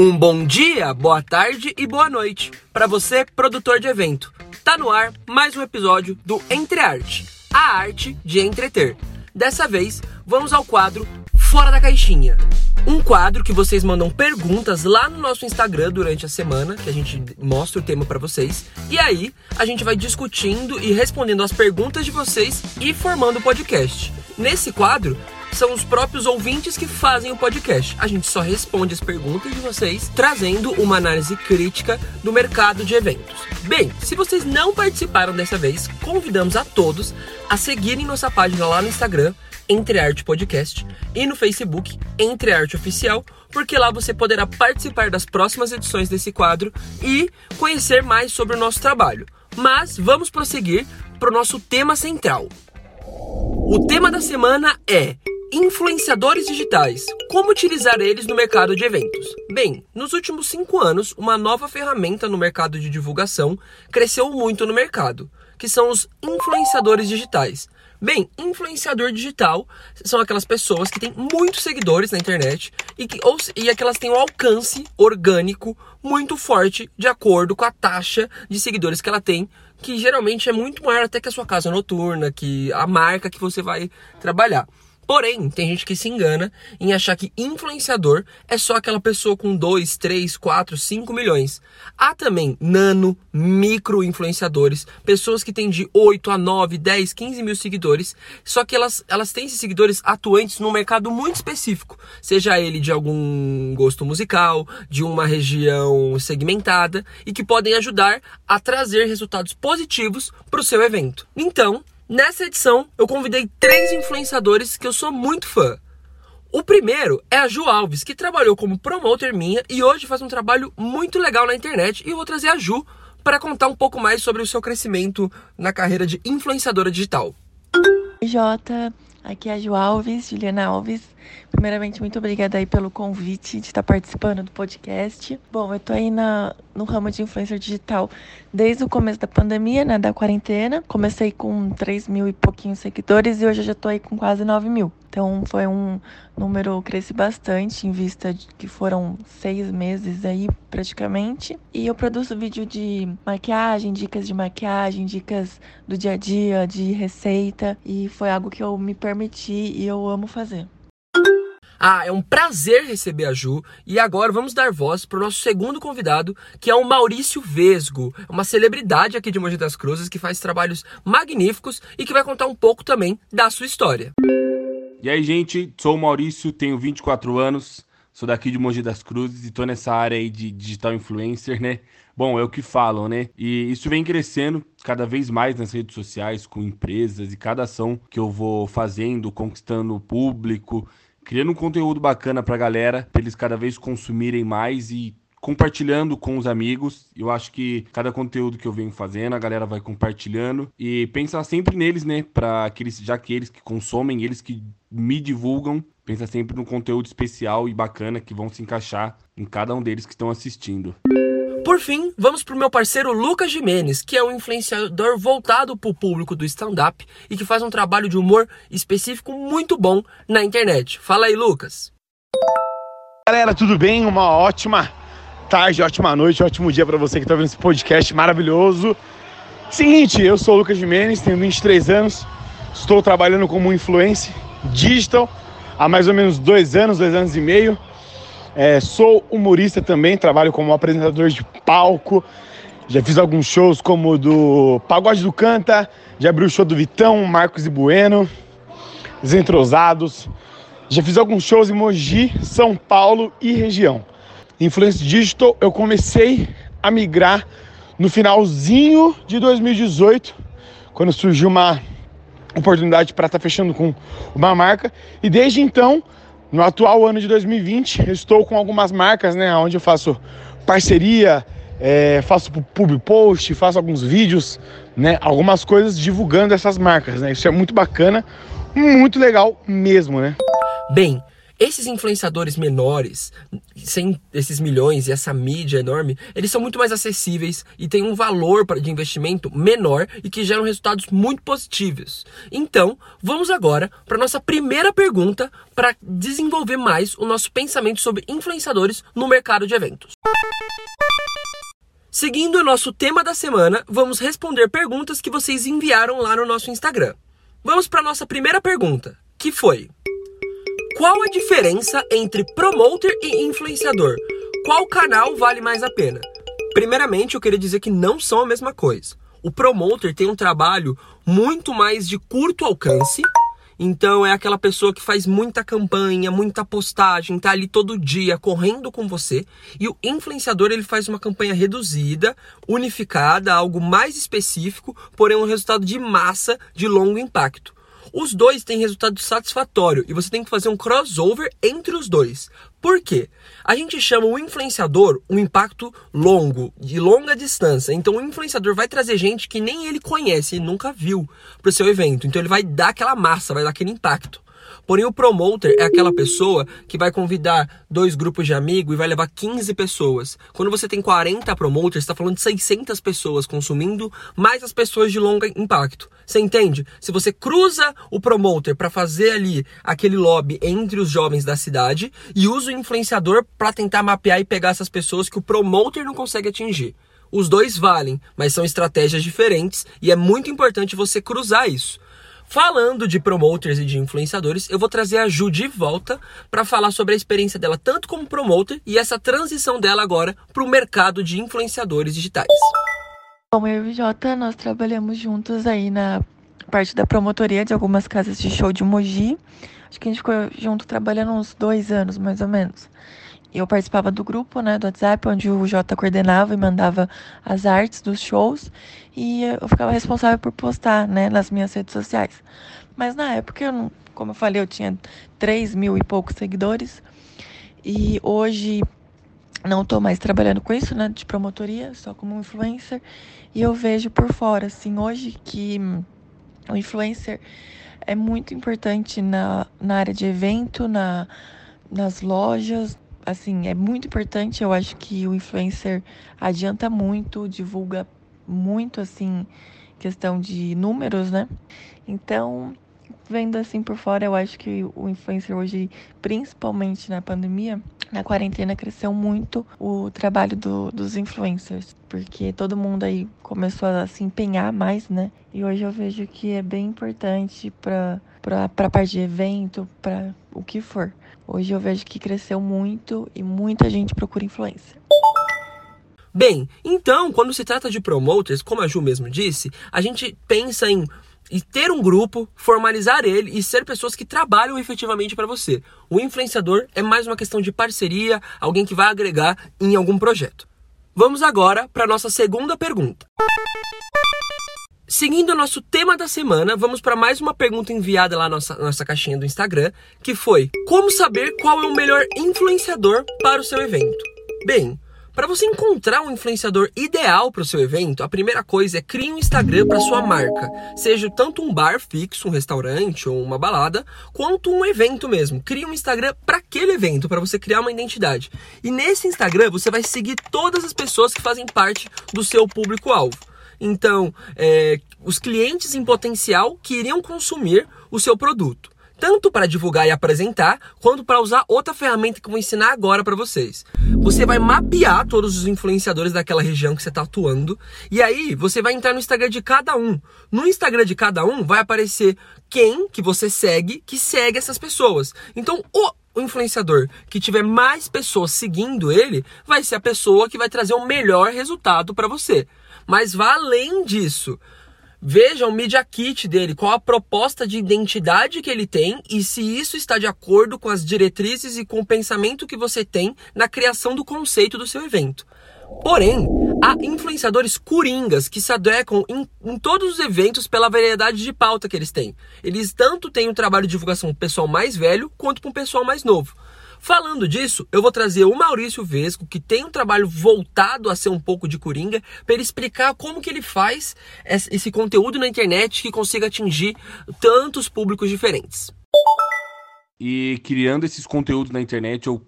Um bom dia, boa tarde e boa noite para você, produtor de evento. Tá no ar mais um episódio do Entre Arte, a arte de entreter. Dessa vez, vamos ao quadro Fora da Caixinha. Um quadro que vocês mandam perguntas lá no nosso Instagram durante a semana, que a gente mostra o tema para vocês. E aí, a gente vai discutindo e respondendo as perguntas de vocês e formando o podcast. Nesse quadro, são os próprios ouvintes que fazem o podcast. A gente só responde as perguntas de vocês, trazendo uma análise crítica do mercado de eventos. Bem, se vocês não participaram dessa vez, convidamos a todos a seguirem nossa página lá no Instagram, Entre Arte Podcast, e no Facebook, Entre Arte Oficial, porque lá você poderá participar das próximas edições desse quadro e conhecer mais sobre o nosso trabalho. Mas vamos prosseguir para o nosso tema central. O tema da semana é Influenciadores digitais. Como utilizar eles no mercado de eventos? Bem, nos últimos cinco anos, uma nova ferramenta no mercado de divulgação cresceu muito no mercado, que são os influenciadores digitais. Bem, influenciador digital são aquelas pessoas que têm muitos seguidores na internet e que ou, e aquelas têm um alcance orgânico muito forte de acordo com a taxa de seguidores que ela tem, que geralmente é muito maior até que a sua casa noturna, que a marca que você vai trabalhar. Porém, tem gente que se engana em achar que influenciador é só aquela pessoa com 2, 3, 4, 5 milhões. Há também nano, micro influenciadores, pessoas que têm de 8 a 9, 10, 15 mil seguidores, só que elas, elas têm esses seguidores atuantes num mercado muito específico, seja ele de algum gosto musical, de uma região segmentada, e que podem ajudar a trazer resultados positivos para o seu evento. Então, Nessa edição, eu convidei três influenciadores que eu sou muito fã. O primeiro é a Ju Alves, que trabalhou como promoter minha e hoje faz um trabalho muito legal na internet. E eu vou trazer a Ju para contar um pouco mais sobre o seu crescimento na carreira de influenciadora digital. Jota. Aqui é a Ju Alves, Juliana Alves. Primeiramente, muito obrigada aí pelo convite de estar participando do podcast. Bom, eu tô aí na, no ramo de influencer digital desde o começo da pandemia, né, da quarentena. Comecei com 3 mil e pouquinhos seguidores e hoje eu já tô aí com quase 9 mil. Então foi um número, cresci bastante em vista de que foram seis meses aí praticamente. E eu produzo vídeo de maquiagem, dicas de maquiagem, dicas do dia a dia, de receita. E foi algo que eu me permiti e eu amo fazer. Ah, é um prazer receber a Ju e agora vamos dar voz para o nosso segundo convidado, que é o Maurício Vesgo, uma celebridade aqui de Mogi das Cruzes que faz trabalhos magníficos e que vai contar um pouco também da sua história. E aí, gente, sou o Maurício, tenho 24 anos, sou daqui de Mogi das Cruzes e tô nessa área aí de digital influencer, né? Bom, é o que falam, né? E isso vem crescendo cada vez mais nas redes sociais, com empresas, e cada ação que eu vou fazendo, conquistando o público, criando um conteúdo bacana pra galera, pra eles cada vez consumirem mais e compartilhando com os amigos. Eu acho que cada conteúdo que eu venho fazendo, a galera vai compartilhando e pensar sempre neles, né, para aqueles já que eles que consomem, eles que me divulgam, pensa sempre no conteúdo especial e bacana que vão se encaixar em cada um deles que estão assistindo. Por fim, vamos para o meu parceiro Lucas Jimenez, que é um influenciador voltado para o público do stand-up e que faz um trabalho de humor específico muito bom na internet. Fala aí, Lucas. Galera, tudo bem? Uma ótima tarde, ótima noite, ótimo dia para você que está vendo esse podcast maravilhoso. Seguinte, eu sou o Lucas Jimenez, tenho 23 anos, estou trabalhando como influencer digital há mais ou menos dois anos, dois anos e meio. É, sou humorista também, trabalho como apresentador de palco. Já fiz alguns shows como do Pagode do Canta, já abri o show do Vitão, Marcos e Bueno, Desentrosados. Já fiz alguns shows em Mogi, São Paulo e região. Influência Digital eu comecei a migrar no finalzinho de 2018, quando surgiu uma oportunidade para estar tá fechando com uma marca. E desde então no atual ano de 2020, estou com algumas marcas, né, onde eu faço parceria, é, faço public post, faço alguns vídeos, né, algumas coisas divulgando essas marcas, né, isso é muito bacana, muito legal mesmo, né? Bem, esses influenciadores menores, sem esses milhões e essa mídia enorme, eles são muito mais acessíveis e têm um valor de investimento menor e que geram resultados muito positivos. Então, vamos agora para nossa primeira pergunta para desenvolver mais o nosso pensamento sobre influenciadores no mercado de eventos. Seguindo o nosso tema da semana, vamos responder perguntas que vocês enviaram lá no nosso Instagram. Vamos para nossa primeira pergunta, que foi: qual a diferença entre promoter e influenciador? Qual canal vale mais a pena? Primeiramente, eu queria dizer que não são a mesma coisa. O promoter tem um trabalho muito mais de curto alcance, então é aquela pessoa que faz muita campanha, muita postagem, tá ali todo dia correndo com você. E o influenciador ele faz uma campanha reduzida, unificada, algo mais específico, porém um resultado de massa de longo impacto. Os dois têm resultado satisfatório e você tem que fazer um crossover entre os dois. Por quê? A gente chama o influenciador um impacto longo, de longa distância. Então o influenciador vai trazer gente que nem ele conhece e nunca viu para o seu evento. Então ele vai dar aquela massa, vai dar aquele impacto. Porém, o promoter é aquela pessoa que vai convidar dois grupos de amigos e vai levar 15 pessoas. Quando você tem 40 promoters, está falando de 600 pessoas consumindo, mais as pessoas de longo impacto. Você entende? Se você cruza o promoter para fazer ali aquele lobby entre os jovens da cidade e usa o influenciador para tentar mapear e pegar essas pessoas que o promoter não consegue atingir. Os dois valem, mas são estratégias diferentes e é muito importante você cruzar isso. Falando de promoters e de influenciadores, eu vou trazer a Ju de volta para falar sobre a experiência dela tanto como promoter e essa transição dela agora para o mercado de influenciadores digitais. Bom, eu e Jota, nós trabalhamos juntos aí na parte da promotoria de algumas casas de show de Mogi. Acho que a gente ficou junto trabalhando uns dois anos, mais ou menos eu participava do grupo, né, do WhatsApp, onde o Jota coordenava e mandava as artes dos shows. E eu ficava responsável por postar, né, nas minhas redes sociais. Mas na época, eu não, como eu falei, eu tinha 3 mil e poucos seguidores. E hoje não estou mais trabalhando com isso, né, de promotoria, só como influencer. E eu vejo por fora, assim, hoje que o influencer é muito importante na, na área de evento, na, nas lojas, assim, é muito importante. Eu acho que o influencer adianta muito, divulga muito, assim, questão de números, né? Então, vendo assim por fora, eu acho que o influencer hoje, principalmente na pandemia, na quarentena, cresceu muito o trabalho do, dos influencers, porque todo mundo aí começou a se empenhar mais, né? E hoje eu vejo que é bem importante para a parte de evento, para o que for. Hoje eu vejo que cresceu muito e muita gente procura influência. Bem, então, quando se trata de promoters, como a Ju mesmo disse, a gente pensa em e ter um grupo, formalizar ele e ser pessoas que trabalham efetivamente para você. O influenciador é mais uma questão de parceria, alguém que vai agregar em algum projeto. Vamos agora para nossa segunda pergunta. Seguindo o nosso tema da semana, vamos para mais uma pergunta enviada lá na nossa, nossa caixinha do Instagram, que foi: Como saber qual é o melhor influenciador para o seu evento? Bem, para você encontrar um influenciador ideal para o seu evento, a primeira coisa é criar um Instagram para sua marca, seja tanto um bar fixo, um restaurante ou uma balada, quanto um evento mesmo. Crie um Instagram para aquele evento, para você criar uma identidade. E nesse Instagram você vai seguir todas as pessoas que fazem parte do seu público-alvo. Então, é, os clientes em potencial que iriam consumir o seu produto. Tanto para divulgar e apresentar, quanto para usar outra ferramenta que eu vou ensinar agora para vocês. Você vai mapear todos os influenciadores daquela região que você está atuando, e aí você vai entrar no Instagram de cada um. No Instagram de cada um vai aparecer quem que você segue, que segue essas pessoas. Então, o influenciador que tiver mais pessoas seguindo ele vai ser a pessoa que vai trazer o melhor resultado para você. Mas vá além disso. Veja o Media Kit dele, qual a proposta de identidade que ele tem e se isso está de acordo com as diretrizes e com o pensamento que você tem na criação do conceito do seu evento. Porém, há influenciadores coringas que se adequam em, em, todos os eventos pela variedade de pauta que eles têm. Eles tanto têm um trabalho de divulgação pessoal mais velho quanto com o pessoal mais novo. Falando disso, eu vou trazer o Maurício Vesco, que tem um trabalho voltado a ser um pouco de coringa, para ele explicar como que ele faz esse conteúdo na internet que consiga atingir tantos públicos diferentes. E criando esses conteúdos na internet, eu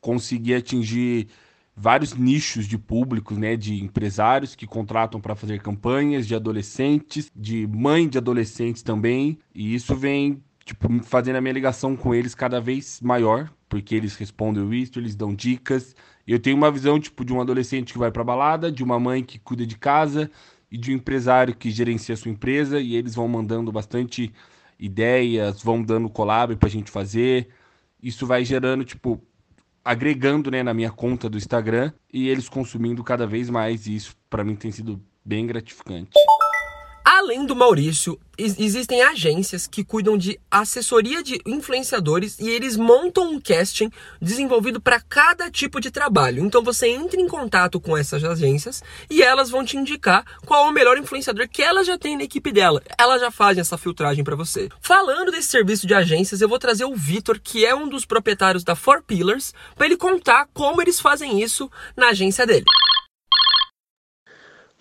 consegui atingir vários nichos de públicos, né, de empresários que contratam para fazer campanhas, de adolescentes, de mãe de adolescentes também, e isso vem tipo fazendo a minha ligação com eles cada vez maior, porque eles respondem isso, eles dão dicas. Eu tenho uma visão tipo de um adolescente que vai para balada, de uma mãe que cuida de casa e de um empresário que gerencia a sua empresa e eles vão mandando bastante ideias, vão dando collab para a gente fazer. Isso vai gerando tipo agregando né, na minha conta do Instagram e eles consumindo cada vez mais. E isso para mim tem sido bem gratificante. Além do Maurício, existem agências que cuidam de assessoria de influenciadores e eles montam um casting desenvolvido para cada tipo de trabalho. Então você entra em contato com essas agências e elas vão te indicar qual é o melhor influenciador que ela já tem na equipe dela. Elas já fazem essa filtragem para você. Falando desse serviço de agências, eu vou trazer o Vitor, que é um dos proprietários da Four Pillars, para ele contar como eles fazem isso na agência dele.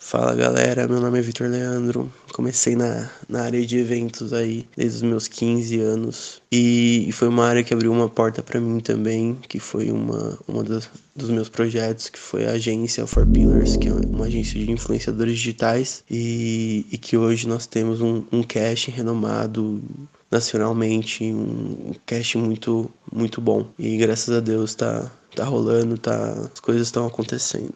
Fala galera, meu nome é Vitor Leandro. Comecei na, na área de eventos aí desde os meus 15 anos e, e foi uma área que abriu uma porta para mim também, que foi uma, uma das, dos meus projetos, que foi a agência For Pillars, que é uma agência de influenciadores digitais e, e que hoje nós temos um, um casting renomado nacionalmente, um, um casting muito, muito bom e graças a Deus tá, tá rolando, tá, as coisas estão acontecendo.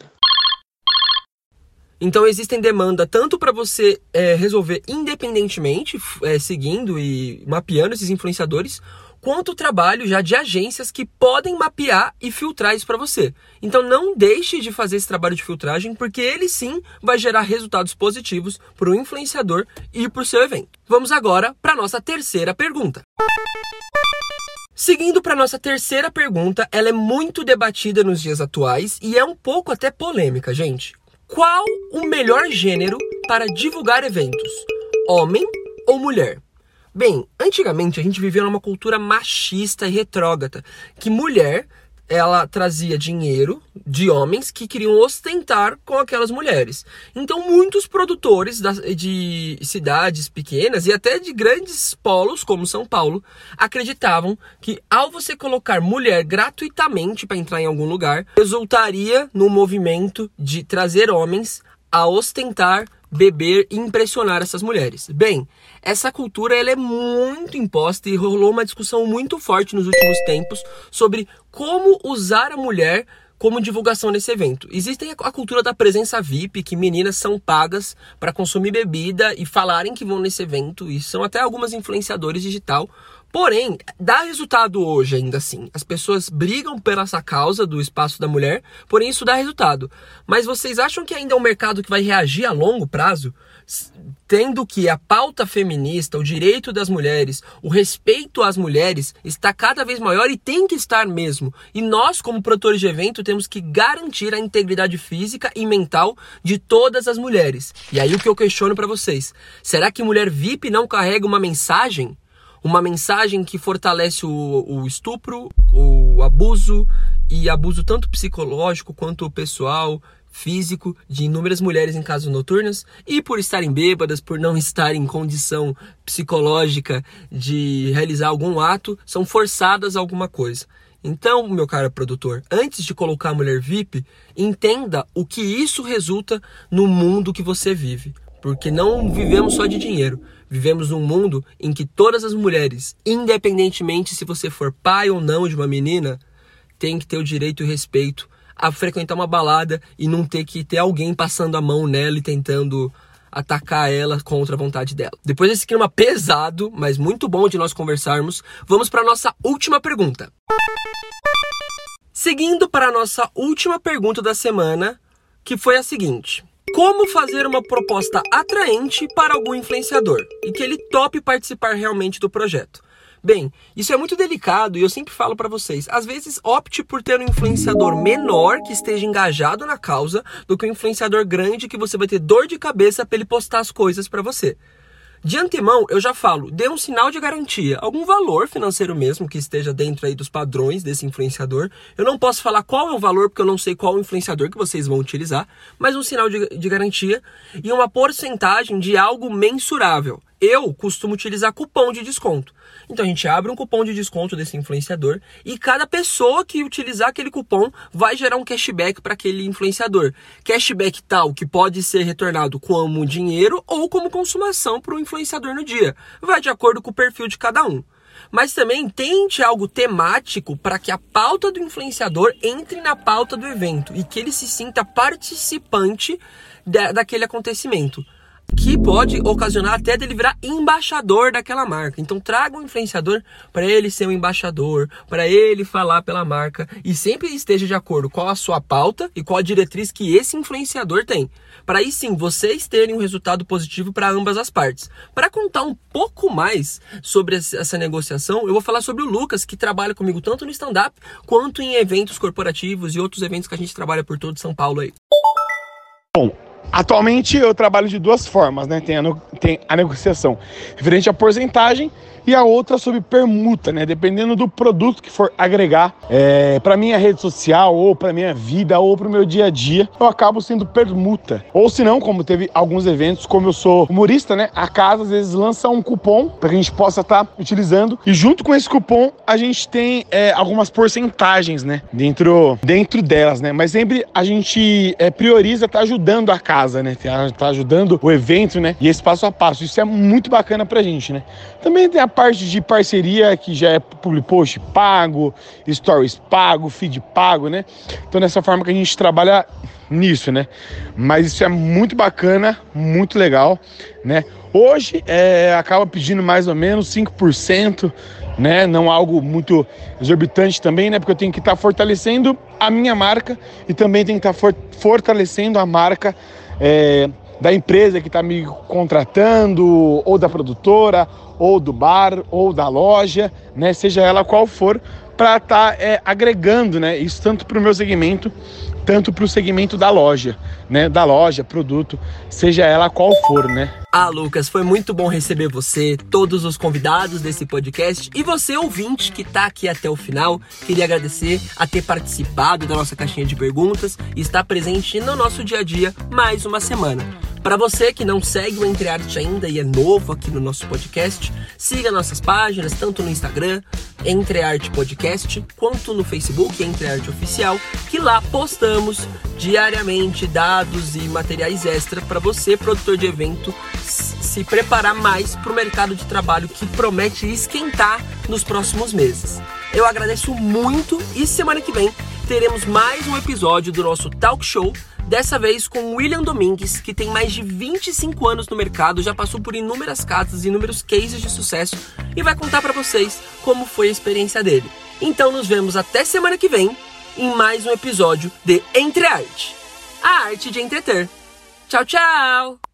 Então existem demanda tanto para você é, resolver independentemente, é, seguindo e mapeando esses influenciadores, quanto trabalho já de agências que podem mapear e filtrar isso para você. Então não deixe de fazer esse trabalho de filtragem, porque ele sim vai gerar resultados positivos para o influenciador e para o seu evento. Vamos agora para nossa terceira pergunta. Seguindo para nossa terceira pergunta, ela é muito debatida nos dias atuais e é um pouco até polêmica, gente. Qual o melhor gênero para divulgar eventos? Homem ou mulher? Bem, antigamente a gente vivia numa cultura machista e retrógrada, que mulher ela trazia dinheiro de homens que queriam ostentar com aquelas mulheres. Então, muitos produtores de cidades pequenas e até de grandes polos, como São Paulo, acreditavam que ao você colocar mulher gratuitamente para entrar em algum lugar, resultaria no movimento de trazer homens a ostentar beber e impressionar essas mulheres. Bem, essa cultura ela é muito imposta e rolou uma discussão muito forte nos últimos tempos sobre como usar a mulher como divulgação nesse evento. Existe a cultura da presença VIP, que meninas são pagas para consumir bebida e falarem que vão nesse evento, e são até algumas influenciadores digital Porém, dá resultado hoje ainda assim. As pessoas brigam pela essa causa do espaço da mulher, porém isso dá resultado. Mas vocês acham que ainda é um mercado que vai reagir a longo prazo? Tendo que a pauta feminista, o direito das mulheres, o respeito às mulheres está cada vez maior e tem que estar mesmo. E nós, como produtores de evento, temos que garantir a integridade física e mental de todas as mulheres. E aí o que eu questiono para vocês: será que mulher VIP não carrega uma mensagem? Uma mensagem que fortalece o, o estupro, o abuso e abuso tanto psicológico quanto pessoal, físico de inúmeras mulheres em casas noturnas e por estarem bêbadas, por não estarem em condição psicológica de realizar algum ato, são forçadas a alguma coisa. Então, meu caro produtor, antes de colocar a mulher VIP, entenda o que isso resulta no mundo que você vive. Porque não vivemos só de dinheiro. Vivemos num mundo em que todas as mulheres, independentemente se você for pai ou não de uma menina, tem que ter o direito e o respeito a frequentar uma balada e não ter que ter alguém passando a mão nela e tentando atacar ela contra a vontade dela. Depois desse clima pesado, mas muito bom de nós conversarmos, vamos para nossa última pergunta. Seguindo para a nossa última pergunta da semana, que foi a seguinte: como fazer uma proposta atraente para algum influenciador e que ele tope participar realmente do projeto. Bem, isso é muito delicado e eu sempre falo para vocês, às vezes opte por ter um influenciador menor que esteja engajado na causa do que um influenciador grande que você vai ter dor de cabeça para ele postar as coisas para você. De antemão, eu já falo, dê um sinal de garantia, algum valor financeiro mesmo que esteja dentro aí dos padrões desse influenciador. Eu não posso falar qual é o valor, porque eu não sei qual influenciador que vocês vão utilizar, mas um sinal de, de garantia e uma porcentagem de algo mensurável. Eu costumo utilizar cupom de desconto. Então a gente abre um cupom de desconto desse influenciador e cada pessoa que utilizar aquele cupom vai gerar um cashback para aquele influenciador. Cashback tal que pode ser retornado como dinheiro ou como consumação para o influenciador no dia. Vai de acordo com o perfil de cada um mas também tente algo temático para que a pauta do influenciador entre na pauta do evento e que ele se sinta participante da, daquele acontecimento que pode ocasionar até dele virar embaixador daquela marca. Então traga um influenciador para ele ser um embaixador, para ele falar pela marca e sempre esteja de acordo com a sua pauta e com a diretriz que esse influenciador tem. Para aí sim vocês terem um resultado positivo para ambas as partes. Para contar um pouco mais sobre essa negociação, eu vou falar sobre o Lucas, que trabalha comigo tanto no stand-up quanto em eventos corporativos e outros eventos que a gente trabalha por todo São Paulo aí. Bom, Atualmente eu trabalho de duas formas, né? Tem a, tem a negociação referente à porcentagem e a outra sobre permuta, né? Dependendo do produto que for agregar é, para minha rede social ou para minha vida ou para o meu dia a dia, eu acabo sendo permuta. Ou se não, como teve alguns eventos, como eu sou humorista, né? A casa às vezes lança um cupom para que a gente possa estar tá utilizando e junto com esse cupom a gente tem é, algumas porcentagens, né? Dentro dentro delas, né? Mas sempre a gente é, prioriza estar tá ajudando a casa, né? Tá, tá ajudando o evento, né? E esse passo a passo. Isso é muito bacana pra gente, né? Também tem a parte de parceria que já é public post pago, stories pago, feed pago, né? Então dessa forma que a gente trabalha nisso, né? Mas isso é muito bacana, muito legal, né? Hoje é, acaba pedindo mais ou menos 5%, né? Não algo muito exorbitante também, né? Porque eu tenho que estar tá fortalecendo a minha marca e também tenho que estar tá fortalecendo a marca é, da empresa que está me contratando, ou da produtora, ou do bar, ou da loja, né? Seja ela qual for, para estar tá, é, agregando, né? Isso tanto para o meu segmento, tanto para o segmento da loja, né? Da loja, produto, seja ela qual for, né? Ah, Lucas, foi muito bom receber você, todos os convidados desse podcast e você, ouvinte, que está aqui até o final. Queria agradecer a ter participado da nossa caixinha de perguntas e estar presente no nosso dia a dia mais uma semana. Para você que não segue o Entre Arte ainda e é novo aqui no nosso podcast, siga nossas páginas, tanto no Instagram, Entre Arte Podcast, quanto no Facebook, Entre Arte Oficial, que lá postamos diariamente dados e materiais extra para você, produtor de evento, se preparar mais para o mercado de trabalho que promete esquentar nos próximos meses. Eu agradeço muito e semana que vem teremos mais um episódio do nosso talk show Dessa vez com William Domingues, que tem mais de 25 anos no mercado, já passou por inúmeras casas e inúmeros cases de sucesso e vai contar para vocês como foi a experiência dele. Então nos vemos até semana que vem em mais um episódio de Entre Arte, a arte de entreter. Tchau, tchau!